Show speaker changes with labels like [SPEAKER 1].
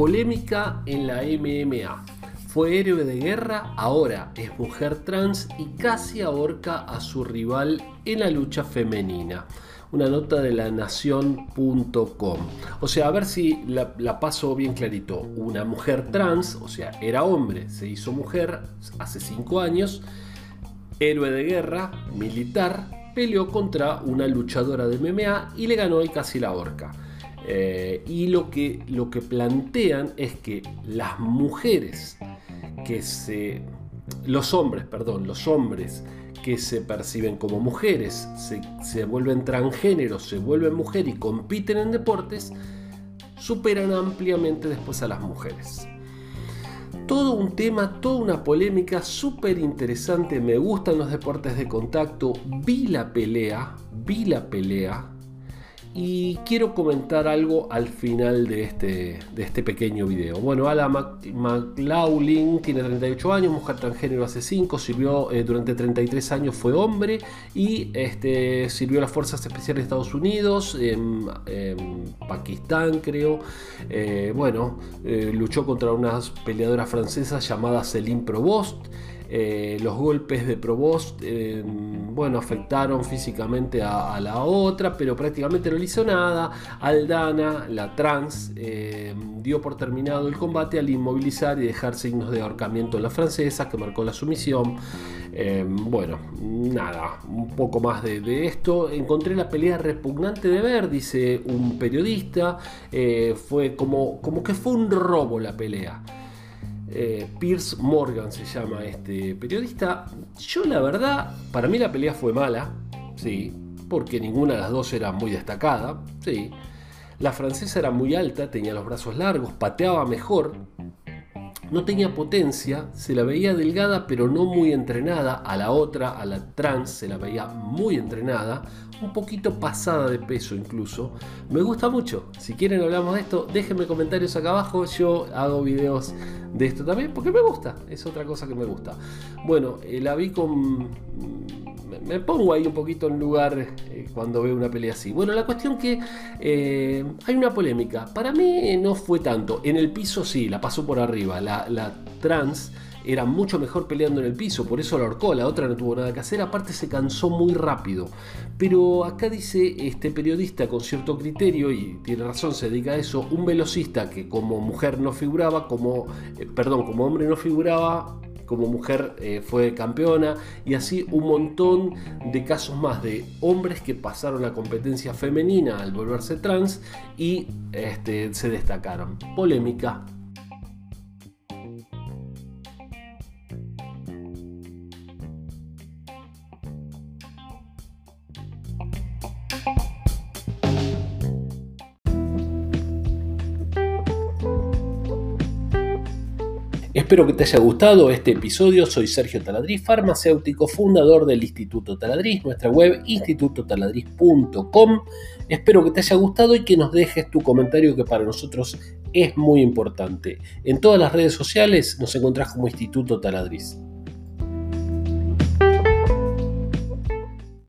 [SPEAKER 1] Polémica en la MMA. Fue héroe de guerra, ahora es mujer trans y casi ahorca a su rival en la lucha femenina. Una nota de la nación.com. O sea, a ver si la, la, paso bien clarito. Una mujer trans, o sea, era hombre, se hizo mujer hace 5 años, héroe de guerra, militar, peleó contra una luchadora de MMA y le ganó y casi la horca. Eh, y lo que, lo que plantean es que las mujeres que se... Los hombres, perdón, los hombres que se perciben como mujeres, se, se vuelven transgéneros, se vuelven mujer y compiten en deportes, superan ampliamente después a las mujeres. Todo un tema, toda una polémica súper interesante. Me gustan los deportes de contacto. Vi la pelea, vi la pelea y quiero comentar algo al final de este, de este pequeño video. Bueno, Ala McLaughlin tiene 38 años, mujer transgénero hace 5, sirvió eh, durante 33 años, fue hombre y este, sirvió a las Fuerzas Especiales de Estados Unidos, en, Pakistán creo. Eh, bueno, eh, luchó contra unas peleadoras francesas llamadas Céline Provost. Eh, los golpes de Provost, eh, bueno, afectaron físicamente a, la otra, pero prácticamente no le hizo nada. Aldana, la trans, eh, dio por terminado el combate al inmovilizar y dejar signos de ahorcamiento en la francesa, que marcó la sumisión. bueno, nada, un poco más de, de, esto. Encontré la pelea repugnante de ver, dice un periodista. fue como, como que fue un robo la pelea. Eh, Pierce Morgan se llama este periodista. Yo la verdad, para mí la pelea fue mala, sí, porque ninguna de las dos era muy destacada, sí. La francesa era muy alta, tenía los brazos largos, pateaba mejor, no tenía potencia, se la veía delgada pero no muy entrenada. A la otra, a la trans, se la veía muy entrenada, un poquito pasada de peso incluso. Me gusta mucho. Si quieren hablamos de esto, déjenme comentarios acá abajo. Yo hago videos de esto también porque me gusta. Es otra cosa que me gusta. Bueno, eh, la vi con me pongo ahí un poquito en lugar eh, cuando veo una pelea así. Bueno, la cuestión que eh, hay una polémica. Para mí no fue tanto. En el piso sí, la pasó por arriba. La, trans era mucho mejor peleando en el piso, por eso la ahorcó, la otra no tuvo nada que hacer, aparte se cansó muy rápido. Pero acá dice este periodista con cierto criterio, y tiene razón, se dedica a eso, un velocista que como mujer no figuraba, como, eh, perdón, como hombre no figuraba, como mujer eh, fue campeona y así un montón de casos más de hombres que pasaron la competencia femenina al volverse trans y este, se destacaron. Polémica Espero que te haya gustado este episodio. Soy Sergio Taladriz, farmacéutico, fundador del Instituto Taladriz, nuestra web institutotaladriz.com. Espero que te haya gustado y que nos dejes tu comentario que para nosotros es muy importante. En todas las redes sociales nos encontrás como Instituto Taladriz.